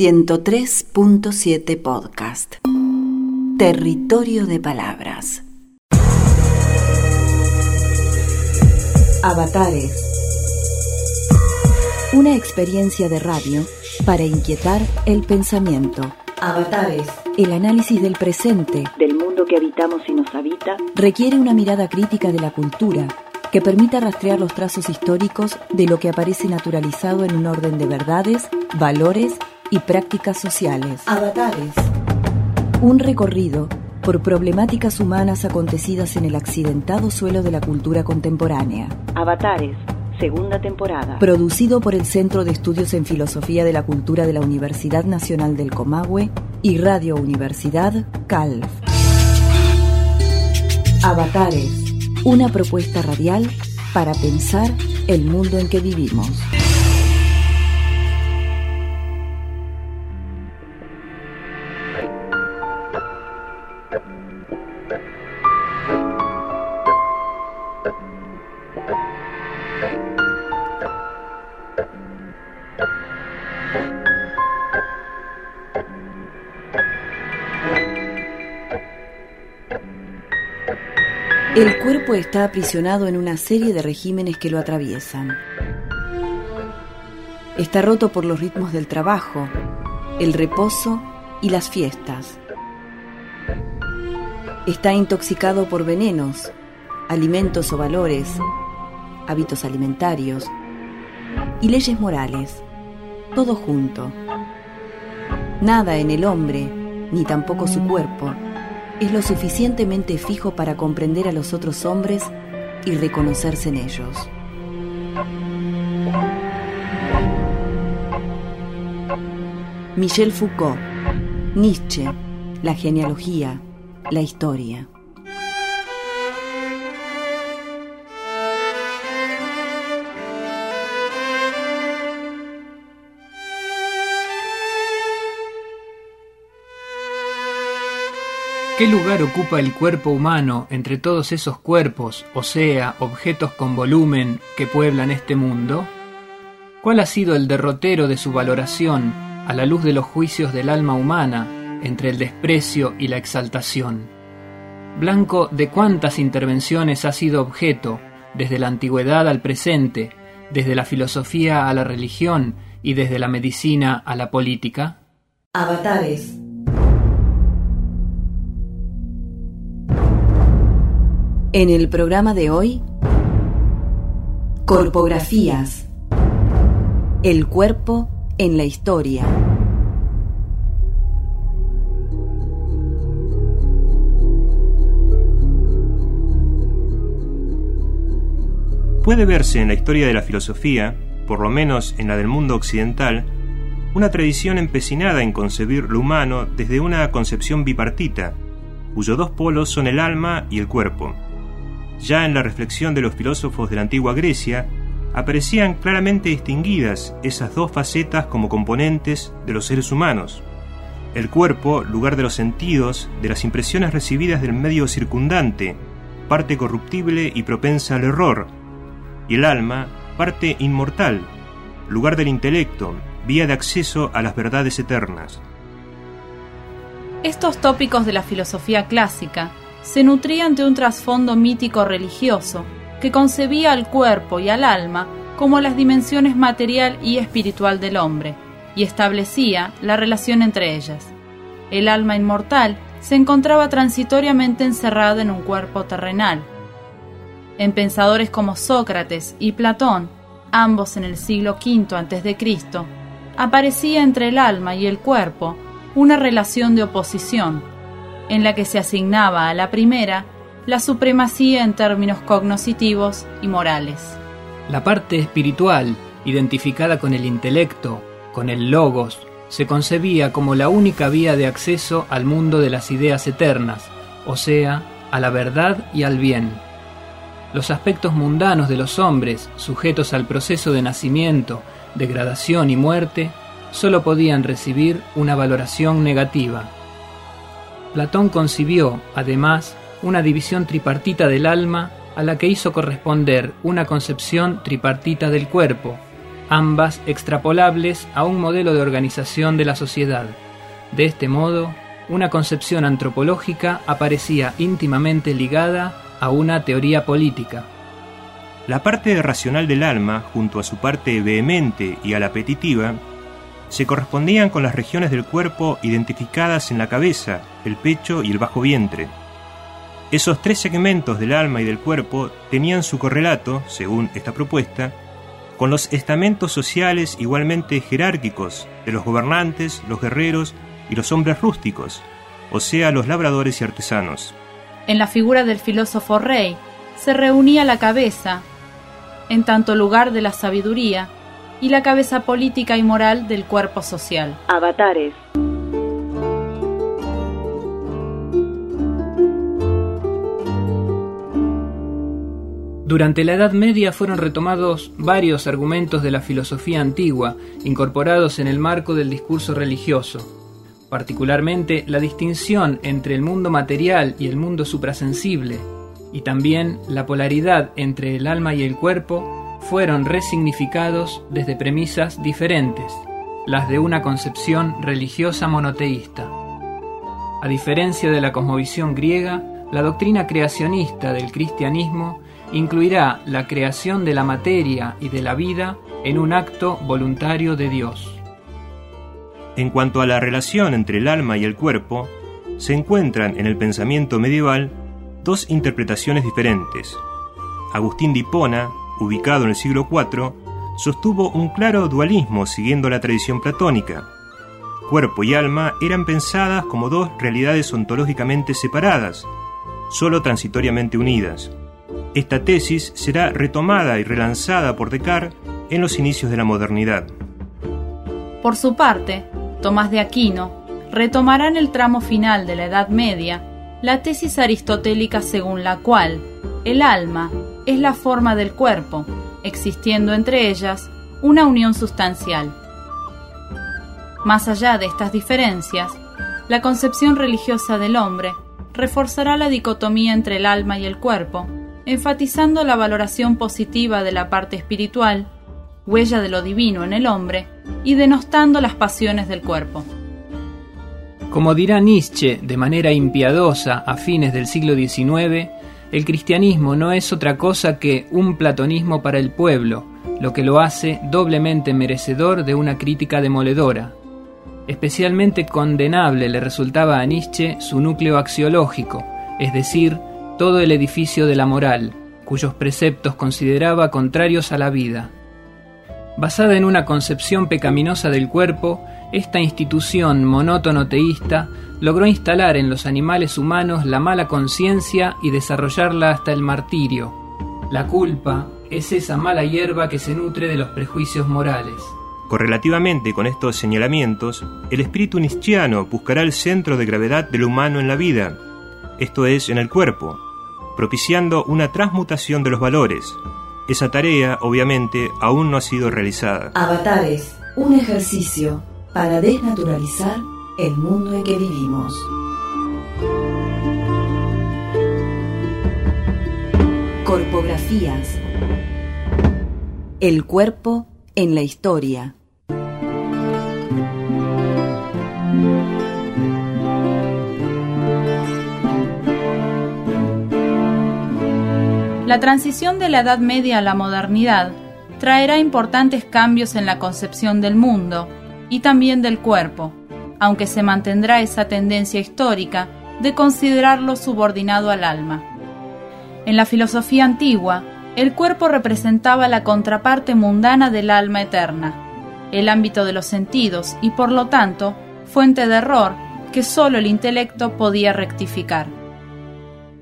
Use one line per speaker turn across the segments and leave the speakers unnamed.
103.7 Podcast. Territorio de Palabras. Avatares. Una experiencia de radio para inquietar el pensamiento. Avatares. El análisis del presente, del mundo que habitamos y nos habita, requiere una mirada crítica de la cultura que permita rastrear los trazos históricos de lo que aparece naturalizado en un orden de verdades, valores y prácticas sociales. Avatares. Un recorrido por problemáticas humanas acontecidas en el accidentado suelo de la cultura contemporánea. Avatares. Segunda temporada. Producido por el Centro de Estudios en Filosofía de la Cultura de la Universidad Nacional del Comahue y Radio Universidad CALF. Avatares. Una propuesta radial para pensar el mundo en que vivimos. El cuerpo está aprisionado en una serie de regímenes que lo atraviesan. Está roto por los ritmos del trabajo, el reposo y las fiestas. Está intoxicado por venenos, alimentos o valores, hábitos alimentarios y leyes morales, todo junto. Nada en el hombre, ni tampoco su cuerpo, es lo suficientemente fijo para comprender a los otros hombres y reconocerse en ellos. Michel Foucault, Nietzsche, la genealogía, la historia.
¿Qué lugar ocupa el cuerpo humano entre todos esos cuerpos, o sea, objetos con volumen que pueblan este mundo? ¿Cuál ha sido el derrotero de su valoración a la luz de los juicios del alma humana entre el desprecio y la exaltación? Blanco de cuántas intervenciones ha sido objeto, desde la antigüedad al presente, desde la filosofía a la religión y desde la medicina a la política?
En el programa de hoy, Corpografías. El cuerpo en la historia.
Puede verse en la historia de la filosofía, por lo menos en la del mundo occidental, una tradición empecinada en concebir lo humano desde una concepción bipartita, cuyos dos polos son el alma y el cuerpo ya en la reflexión de los filósofos de la antigua Grecia, aparecían claramente distinguidas esas dos facetas como componentes de los seres humanos. El cuerpo, lugar de los sentidos, de las impresiones recibidas del medio circundante, parte corruptible y propensa al error, y el alma, parte inmortal, lugar del intelecto, vía de acceso a las verdades eternas.
Estos tópicos de la filosofía clásica se nutrían de un trasfondo mítico religioso que concebía al cuerpo y al alma como las dimensiones material y espiritual del hombre, y establecía la relación entre ellas. El alma inmortal se encontraba transitoriamente encerrada en un cuerpo terrenal. En pensadores como Sócrates y Platón, ambos en el siglo V a.C., aparecía entre el alma y el cuerpo una relación de oposición, en la que se asignaba a la primera la supremacía en términos cognoscitivos y morales.
La parte espiritual, identificada con el intelecto, con el logos, se concebía como la única vía de acceso al mundo de las ideas eternas, o sea, a la verdad y al bien. Los aspectos mundanos de los hombres, sujetos al proceso de nacimiento, degradación y muerte, sólo podían recibir una valoración negativa. Platón concibió, además, una división tripartita del alma a la que hizo corresponder una concepción tripartita del cuerpo, ambas extrapolables a un modelo de organización de la sociedad. De este modo, una concepción antropológica aparecía íntimamente ligada a una teoría política.
La parte racional del alma, junto a su parte vehemente y a la apetitiva, se correspondían con las regiones del cuerpo identificadas en la cabeza, el pecho y el bajo vientre. Esos tres segmentos del alma y del cuerpo tenían su correlato, según esta propuesta, con los estamentos sociales igualmente jerárquicos de los gobernantes, los guerreros y los hombres rústicos, o sea, los labradores y artesanos.
En la figura del filósofo rey se reunía la cabeza, en tanto lugar de la sabiduría, y la cabeza política y moral del cuerpo social.
Avatares.
Durante la Edad Media fueron retomados varios argumentos de la filosofía antigua, incorporados en el marco del discurso religioso. Particularmente la distinción entre el mundo material y el mundo suprasensible, y también la polaridad entre el alma y el cuerpo, fueron resignificados desde premisas diferentes, las de una concepción religiosa monoteísta. A diferencia de la cosmovisión griega, la doctrina creacionista del cristianismo incluirá la creación de la materia y de la vida en un acto voluntario de Dios.
En cuanto a la relación entre el alma y el cuerpo, se encuentran en el pensamiento medieval dos interpretaciones diferentes. Agustín de Hipona, ubicado en el siglo IV, sostuvo un claro dualismo siguiendo la tradición platónica. Cuerpo y alma eran pensadas como dos realidades ontológicamente separadas, solo transitoriamente unidas. Esta tesis será retomada y relanzada por Descartes en los inicios de la modernidad.
Por su parte, Tomás de Aquino retomará en el tramo final de la Edad Media la tesis aristotélica según la cual el alma es la forma del cuerpo, existiendo entre ellas una unión sustancial. Más allá de estas diferencias, la concepción religiosa del hombre reforzará la dicotomía entre el alma y el cuerpo enfatizando la valoración positiva de la parte espiritual, huella de lo divino en el hombre, y denostando las pasiones del cuerpo.
Como dirá Nietzsche de manera impiadosa a fines del siglo XIX, el cristianismo no es otra cosa que un platonismo para el pueblo, lo que lo hace doblemente merecedor de una crítica demoledora. Especialmente condenable le resultaba a Nietzsche su núcleo axiológico, es decir, todo el edificio de la moral, cuyos preceptos consideraba contrarios a la vida. Basada en una concepción pecaminosa del cuerpo, esta institución monótono teísta logró instalar en los animales humanos la mala conciencia y desarrollarla hasta el martirio. La culpa es esa mala hierba que se nutre de los prejuicios morales.
Correlativamente con estos señalamientos, el espíritu nietzscheano buscará el centro de gravedad del humano en la vida, esto es, en el cuerpo, propiciando una transmutación de los valores. Esa tarea, obviamente, aún no ha sido realizada.
Avatares, un ejercicio para desnaturalizar el mundo en que vivimos. Corpografías. El cuerpo en la historia.
La transición de la Edad Media a la modernidad traerá importantes cambios en la concepción del mundo y también del cuerpo, aunque se mantendrá esa tendencia histórica de considerarlo subordinado al alma. En la filosofía antigua, el cuerpo representaba la contraparte mundana del alma eterna, el ámbito de los sentidos y por lo tanto fuente de error que sólo el intelecto podía rectificar.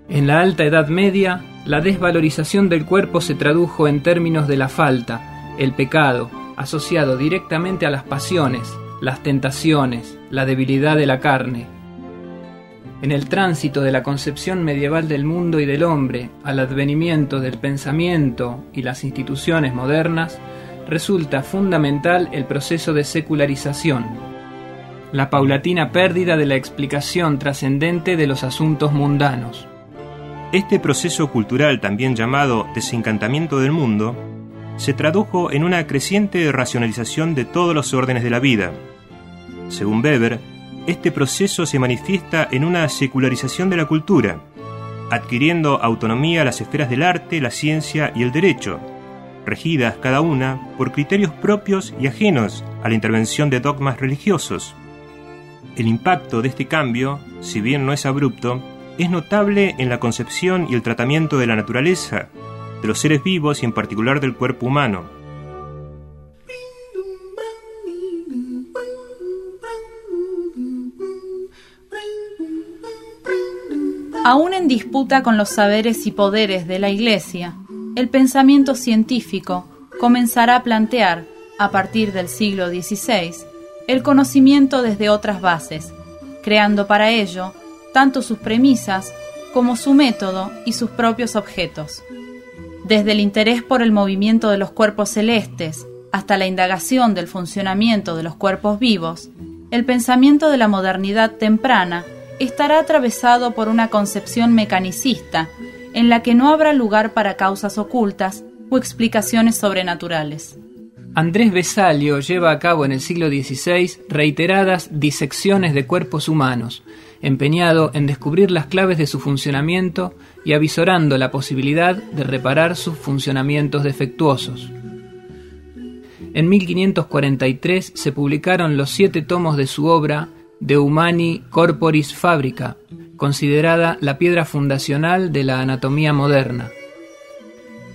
En la Alta Edad Media, la desvalorización del cuerpo se tradujo en términos de la falta, el pecado, asociado directamente a las pasiones, las tentaciones, la debilidad de la carne. En el tránsito de la concepción medieval del mundo y del hombre al advenimiento del pensamiento y las instituciones modernas, resulta fundamental el proceso de secularización, la paulatina pérdida de la explicación trascendente de los asuntos mundanos.
Este proceso cultural, también llamado desencantamiento del mundo, se tradujo en una creciente racionalización de todos los órdenes de la vida. Según Weber, este proceso se manifiesta en una secularización de la cultura, adquiriendo autonomía las esferas del arte, la ciencia y el derecho, regidas cada una por criterios propios y ajenos a la intervención de dogmas religiosos. El impacto de este cambio, si bien no es abrupto, es notable en la concepción y el tratamiento de la naturaleza, de los seres vivos y en particular del cuerpo humano.
Aún en disputa con los saberes y poderes de la Iglesia, el pensamiento científico comenzará a plantear, a partir del siglo XVI, el conocimiento desde otras bases, creando para ello tanto sus premisas como su método y sus propios objetos. Desde el interés por el movimiento de los cuerpos celestes hasta la indagación del funcionamiento de los cuerpos vivos, el pensamiento de la modernidad temprana estará atravesado por una concepción mecanicista en la que no habrá lugar para causas ocultas o explicaciones sobrenaturales.
Andrés Besalio lleva a cabo en el siglo XVI reiteradas disecciones de cuerpos humanos, empeñado en descubrir las claves de su funcionamiento y avisorando la posibilidad de reparar sus funcionamientos defectuosos. En 1543 se publicaron los siete tomos de su obra De Humani Corporis Fabrica, considerada la piedra fundacional de la anatomía moderna.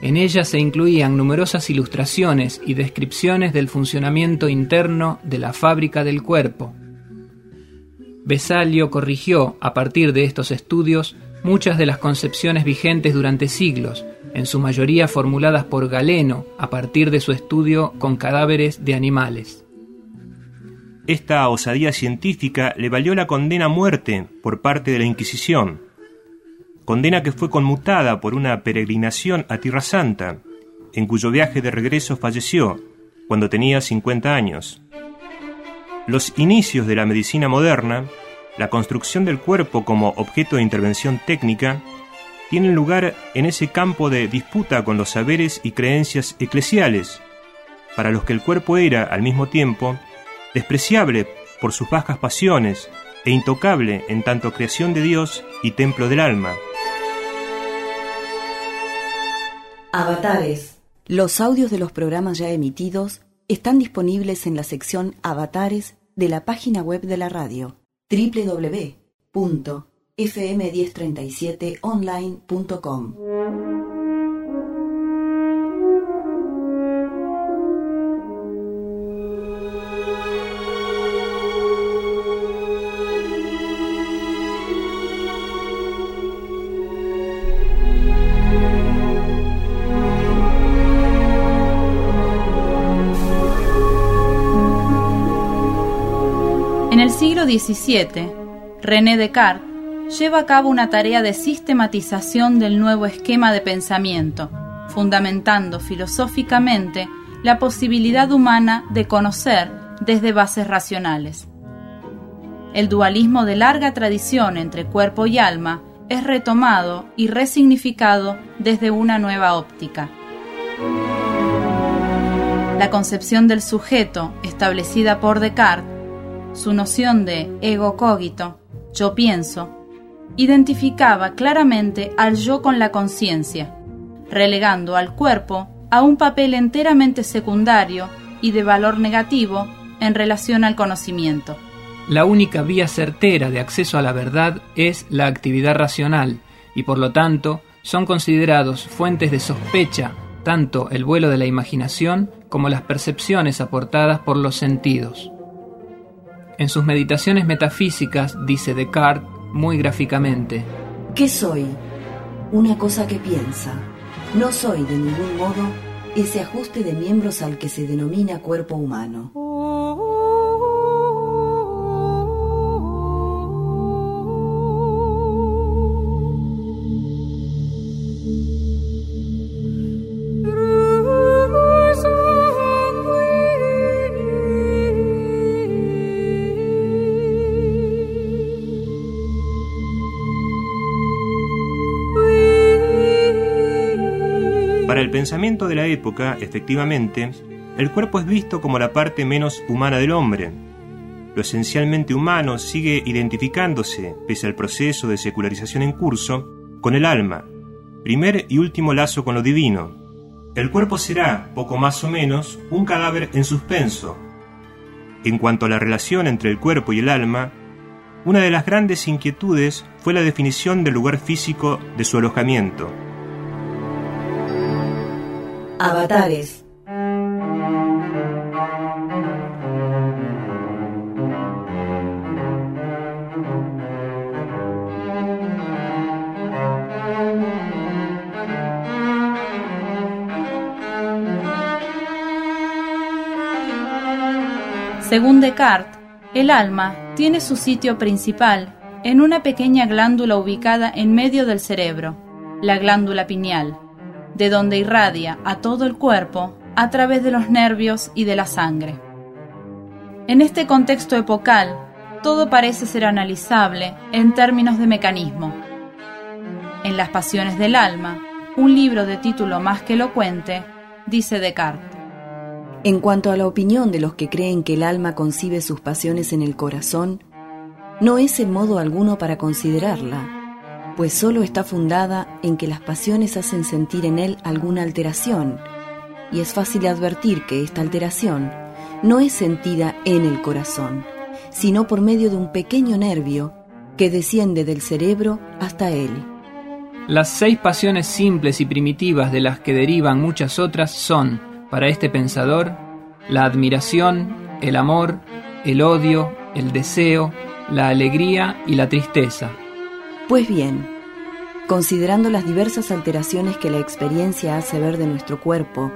En ella se incluían numerosas ilustraciones y descripciones del funcionamiento interno de la fábrica del cuerpo. Besalio corrigió, a partir de estos estudios, muchas de las concepciones vigentes durante siglos, en su mayoría formuladas por Galeno a partir de su estudio con cadáveres de animales.
Esta osadía científica le valió la condena a muerte por parte de la Inquisición, condena que fue conmutada por una peregrinación a Tierra Santa, en cuyo viaje de regreso falleció cuando tenía 50 años. Los inicios de la medicina moderna, la construcción del cuerpo como objeto de intervención técnica, tienen lugar en ese campo de disputa con los saberes y creencias eclesiales, para los que el cuerpo era, al mismo tiempo, despreciable por sus bajas pasiones e intocable en tanto creación de Dios y templo del alma.
Avatares. Los audios de los programas ya emitidos están disponibles en la sección Avatares de la página web de la radio www.fm1037online.com.
XVII, René Descartes lleva a cabo una tarea de sistematización del nuevo esquema de pensamiento, fundamentando filosóficamente la posibilidad humana de conocer desde bases racionales. El dualismo de larga tradición entre cuerpo y alma es retomado y resignificado desde una nueva óptica. La concepción del sujeto establecida por Descartes su noción de ego cogito, yo pienso, identificaba claramente al yo con la conciencia, relegando al cuerpo a un papel enteramente secundario y de valor negativo en relación al conocimiento.
La única vía certera de acceso a la verdad es la actividad racional y por lo tanto son considerados fuentes de sospecha tanto el vuelo de la imaginación como las percepciones aportadas por los sentidos. En sus meditaciones metafísicas dice Descartes muy gráficamente,
¿Qué soy? Una cosa que piensa. No soy de ningún modo ese ajuste de miembros al que se denomina cuerpo humano.
El el pensamiento de la época, efectivamente, el cuerpo es visto como la parte menos humana del hombre. Lo esencialmente humano sigue identificándose, pese al proceso de secularización en curso, con el alma, primer y último lazo con lo divino. El cuerpo será, poco más o menos, un cadáver en suspenso. En cuanto a la relación entre el cuerpo y el alma, una de las grandes inquietudes fue la definición del lugar físico de su alojamiento.
Avatares.
Según Descartes, el alma tiene su sitio principal en una pequeña glándula ubicada en medio del cerebro, la glándula pineal, de donde irradia a todo el cuerpo a través de los nervios y de la sangre. En este contexto epocal, todo parece ser analizable en términos de mecanismo. En Las Pasiones del Alma, un libro de título más que elocuente, dice Descartes.
En cuanto a la opinión de los que creen que el alma concibe sus pasiones en el corazón, no es en modo alguno para considerarla, pues solo está fundada en que las pasiones hacen sentir en él alguna alteración, y es fácil advertir que esta alteración no es sentida en el corazón, sino por medio de un pequeño nervio que desciende del cerebro hasta él.
Las seis pasiones simples y primitivas de las que derivan muchas otras son para este pensador, la admiración, el amor, el odio, el deseo, la alegría y la tristeza.
Pues bien, considerando las diversas alteraciones que la experiencia hace ver de nuestro cuerpo,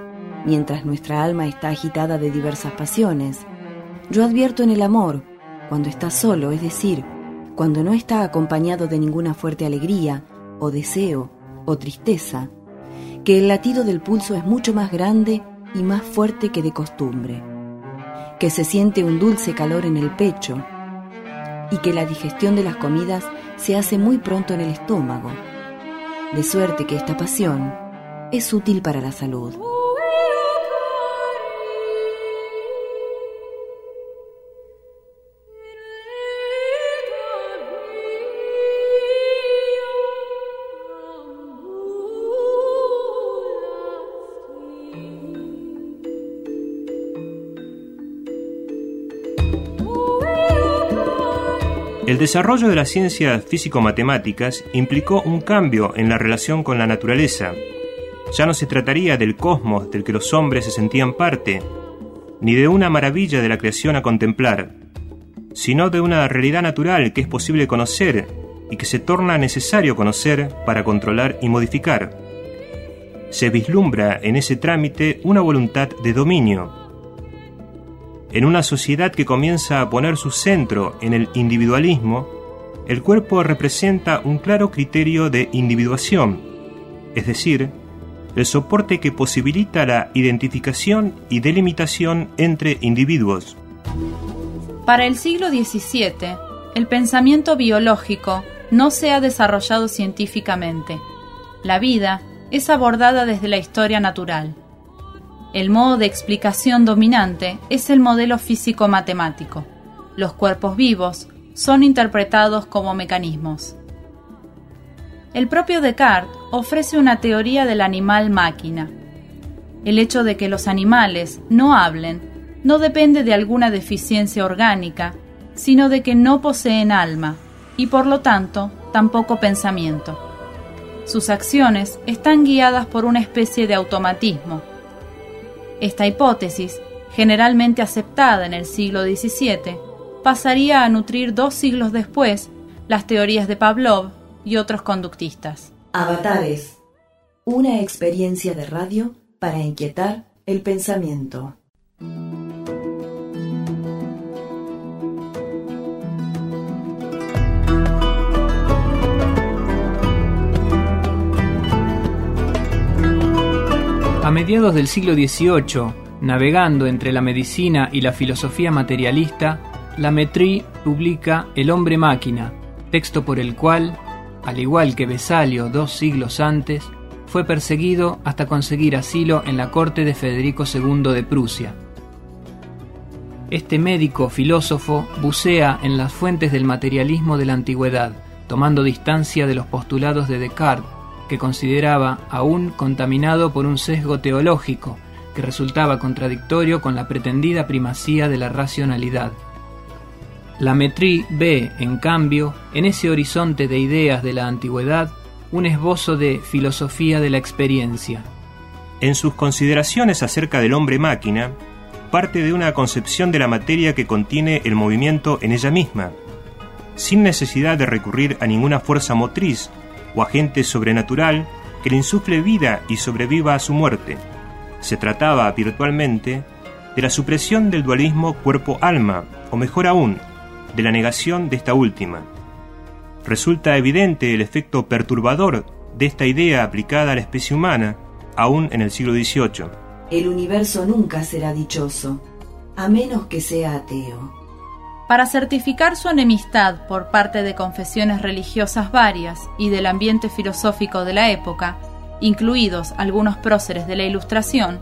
mientras nuestra alma está agitada de diversas pasiones, yo advierto en el amor, cuando está solo, es decir, cuando no está acompañado de ninguna fuerte alegría, o deseo, o tristeza, que el latido del pulso es mucho más grande y más fuerte que de costumbre, que se siente un dulce calor en el pecho y que la digestión de las comidas se hace muy pronto en el estómago, de suerte que esta pasión es útil para la salud.
El desarrollo de las ciencias físico-matemáticas implicó un cambio en la relación con la naturaleza. Ya no se trataría del cosmos del que los hombres se sentían parte, ni de una maravilla de la creación a contemplar, sino de una realidad natural que es posible conocer y que se torna necesario conocer para controlar y modificar. Se vislumbra en ese trámite una voluntad de dominio, en una sociedad que comienza a poner su centro en el individualismo, el cuerpo representa un claro criterio de individuación, es decir, el soporte que posibilita la identificación y delimitación entre individuos.
Para el siglo XVII, el pensamiento biológico no se ha desarrollado científicamente. La vida es abordada desde la historia natural. El modo de explicación dominante es el modelo físico-matemático. Los cuerpos vivos son interpretados como mecanismos. El propio Descartes ofrece una teoría del animal-máquina. El hecho de que los animales no hablen no depende de alguna deficiencia orgánica, sino de que no poseen alma y por lo tanto tampoco pensamiento. Sus acciones están guiadas por una especie de automatismo esta hipótesis, generalmente aceptada en el siglo XVII, pasaría a nutrir dos siglos después las teorías de Pavlov y otros conductistas.
Avatares. Una experiencia de radio para inquietar el pensamiento.
Mediados del siglo XVIII, navegando entre la medicina y la filosofía materialista, la Metrie publica El hombre máquina, texto por el cual, al igual que Besalio dos siglos antes, fue perseguido hasta conseguir asilo en la corte de Federico II de Prusia. Este médico filósofo bucea en las fuentes del materialismo de la antigüedad, tomando distancia de los postulados de Descartes, que consideraba aún contaminado por un sesgo teológico que resultaba contradictorio con la pretendida primacía de la racionalidad. La Metrí ve, en cambio, en ese horizonte de ideas de la antigüedad, un esbozo de filosofía de la experiencia.
En sus consideraciones acerca del hombre máquina, parte de una concepción de la materia que contiene el movimiento en ella misma, sin necesidad de recurrir a ninguna fuerza motriz o agente sobrenatural que le insufle vida y sobreviva a su muerte. Se trataba virtualmente de la supresión del dualismo cuerpo-alma, o mejor aún, de la negación de esta última. Resulta evidente el efecto perturbador de esta idea aplicada a la especie humana, aún en el siglo XVIII.
El universo nunca será dichoso, a menos que sea ateo.
Para certificar su enemistad por parte de confesiones religiosas varias y del ambiente filosófico de la época, incluidos algunos próceres de la Ilustración,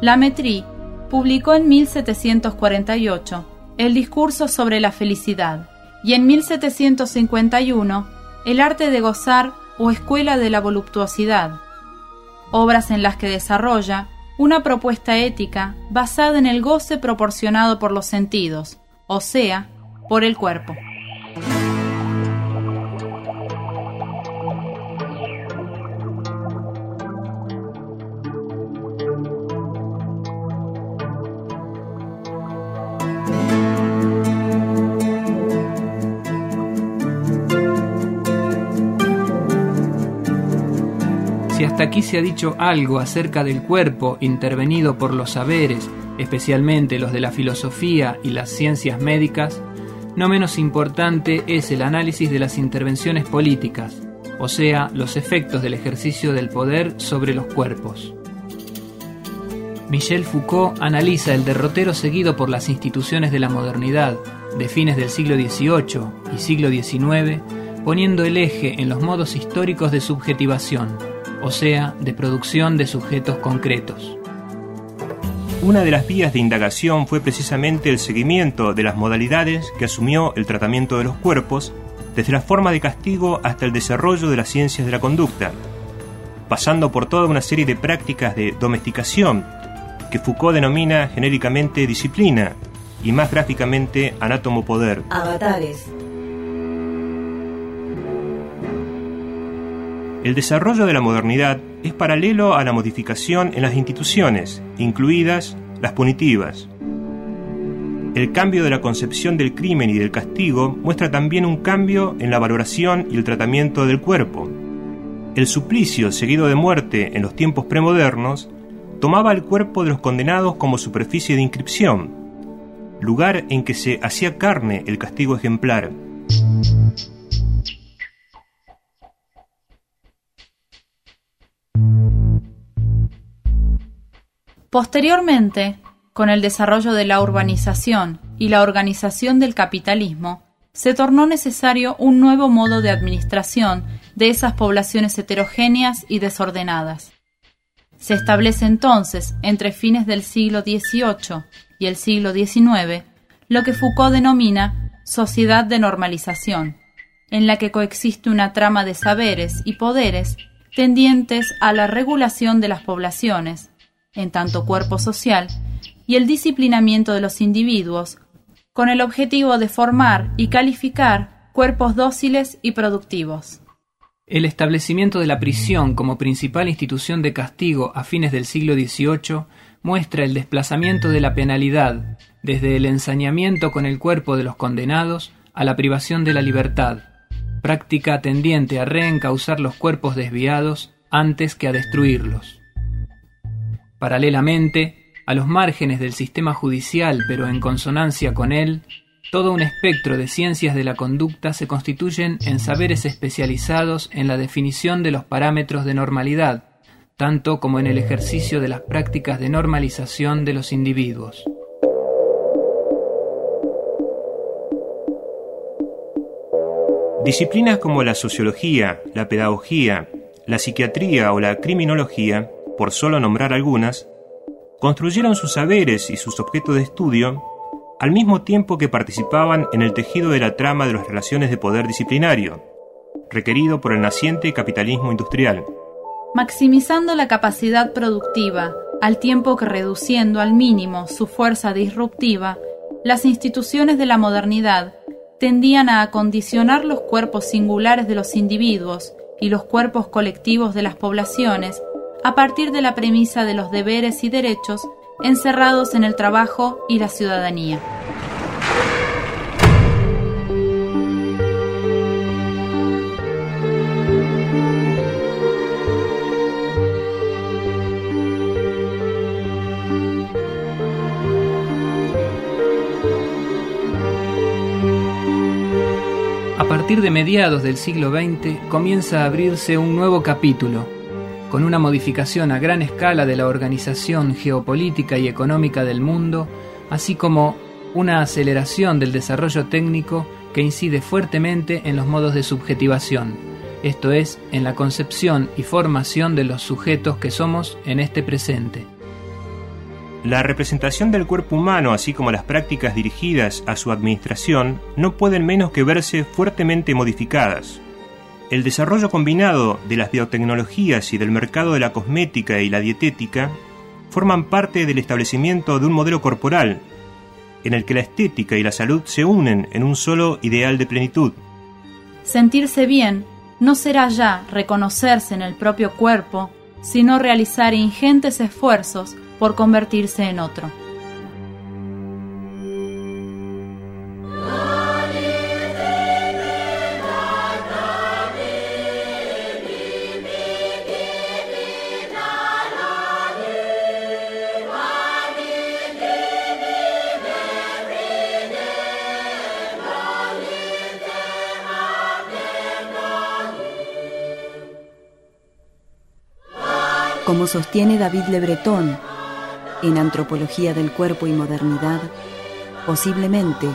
la Metrí publicó en 1748 el discurso sobre la felicidad y en 1751 el arte de gozar o escuela de la voluptuosidad, obras en las que desarrolla una propuesta ética basada en el goce proporcionado por los sentidos, o sea, por el cuerpo.
Si hasta aquí se ha dicho algo acerca del cuerpo intervenido por los saberes, especialmente los de la filosofía y las ciencias médicas, no menos importante es el análisis de las intervenciones políticas, o sea, los efectos del ejercicio del poder sobre los cuerpos. Michel Foucault analiza el derrotero seguido por las instituciones de la modernidad de fines del siglo XVIII y siglo XIX, poniendo el eje en los modos históricos de subjetivación, o sea, de producción de sujetos concretos.
Una de las vías de indagación fue precisamente el seguimiento de las modalidades que asumió el tratamiento de los cuerpos, desde la forma de castigo hasta el desarrollo de las ciencias de la conducta, pasando por toda una serie de prácticas de domesticación que Foucault denomina genéricamente disciplina y más gráficamente anátomo poder.
Avatares.
El desarrollo de la modernidad es paralelo a la modificación en las instituciones, incluidas las punitivas. El cambio de la concepción del crimen y del castigo muestra también un cambio en la valoración y el tratamiento del cuerpo. El suplicio seguido de muerte en los tiempos premodernos tomaba el cuerpo de los condenados como superficie de inscripción, lugar en que se hacía carne el castigo ejemplar.
Posteriormente, con el desarrollo de la urbanización y la organización del capitalismo, se tornó necesario un nuevo modo de administración de esas poblaciones heterogéneas y desordenadas. Se establece entonces, entre fines del siglo XVIII y el siglo XIX, lo que Foucault denomina sociedad de normalización, en la que coexiste una trama de saberes y poderes tendientes a la regulación de las poblaciones, en tanto cuerpo social, y el disciplinamiento de los individuos, con el objetivo de formar y calificar cuerpos dóciles y productivos.
El establecimiento de la prisión como principal institución de castigo a fines del siglo XVIII muestra el desplazamiento de la penalidad desde el ensañamiento con el cuerpo de los condenados a la privación de la libertad, práctica tendiente a reencauzar los cuerpos desviados antes que a destruirlos. Paralelamente, a los márgenes del sistema judicial pero en consonancia con él, todo un espectro de ciencias de la conducta se constituyen en saberes especializados en la definición de los parámetros de normalidad, tanto como en el ejercicio de las prácticas de normalización de los individuos.
Disciplinas como la sociología, la pedagogía, la psiquiatría o la criminología, por solo nombrar algunas, construyeron sus saberes y sus objetos de estudio al mismo tiempo que participaban en el tejido de la trama de las relaciones de poder disciplinario, requerido por el naciente capitalismo industrial.
Maximizando la capacidad productiva, al tiempo que reduciendo al mínimo su fuerza disruptiva, las instituciones de la modernidad tendían a acondicionar los cuerpos singulares de los individuos y los cuerpos colectivos de las poblaciones a partir de la premisa de los deberes y derechos encerrados en el trabajo y la ciudadanía.
A partir de mediados del siglo XX comienza a abrirse un nuevo capítulo, con una modificación a gran escala de la organización geopolítica y económica del mundo, así como una aceleración del desarrollo técnico que incide fuertemente en los modos de subjetivación, esto es, en la concepción y formación de los sujetos que somos en este presente.
La representación del cuerpo humano, así como las prácticas dirigidas a su administración, no pueden menos que verse fuertemente modificadas. El desarrollo combinado de las biotecnologías y del mercado de la cosmética y la dietética forman parte del establecimiento de un modelo corporal, en el que la estética y la salud se unen en un solo ideal de plenitud.
Sentirse bien no será ya reconocerse en el propio cuerpo, sino realizar ingentes esfuerzos por convertirse en otro.
Como sostiene David Le Breton, en Antropología del Cuerpo y Modernidad, posiblemente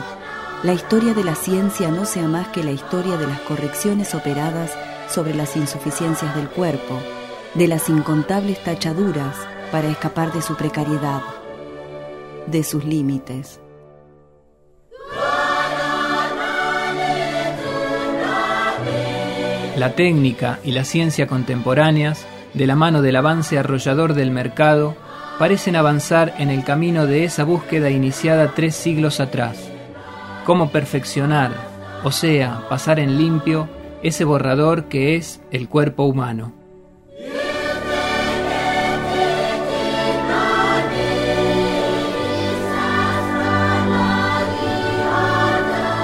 la historia de la ciencia no sea más que la historia de las correcciones operadas sobre las insuficiencias del cuerpo, de las incontables tachaduras para escapar de su precariedad, de sus límites.
La técnica y la ciencia contemporáneas, de la mano del avance arrollador del mercado, parecen avanzar en el camino de esa búsqueda iniciada tres siglos atrás. Cómo perfeccionar, o sea, pasar en limpio, ese borrador que es el cuerpo humano.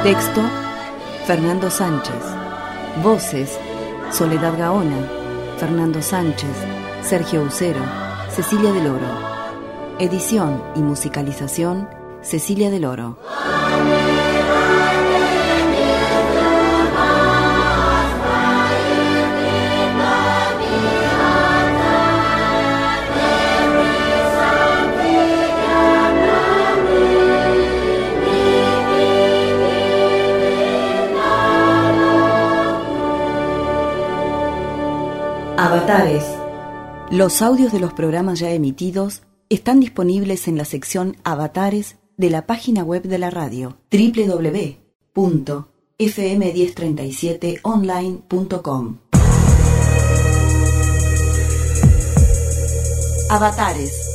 Texto, Fernando Sánchez. Voces, Soledad Gaona, Fernando Sánchez, Sergio Ucero, Cecilia del Oro. Edición y musicalización, Cecilia del Oro. Avatares los audios de los programas ya emitidos están disponibles en la sección Avatares de la página web de la radio www.fm1037online.com. Avatares.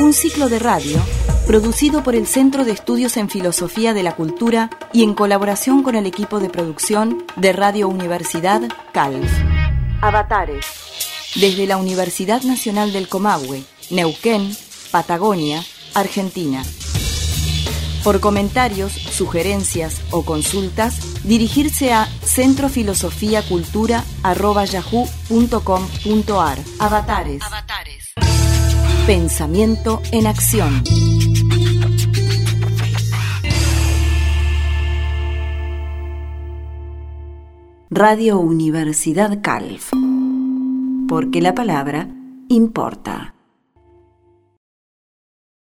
Un ciclo de radio producido por el Centro de Estudios en Filosofía de la Cultura y en colaboración con el equipo de producción de Radio Universidad CALF. Avatares. Desde la Universidad Nacional del Comahue, Neuquén, Patagonia, Argentina. Por comentarios, sugerencias o consultas, dirigirse a centrofilosofiacultura.yahoo.com.ar. Avatares. Avatares. Pensamiento en acción. Radio Universidad Calf. Porque la palabra importa.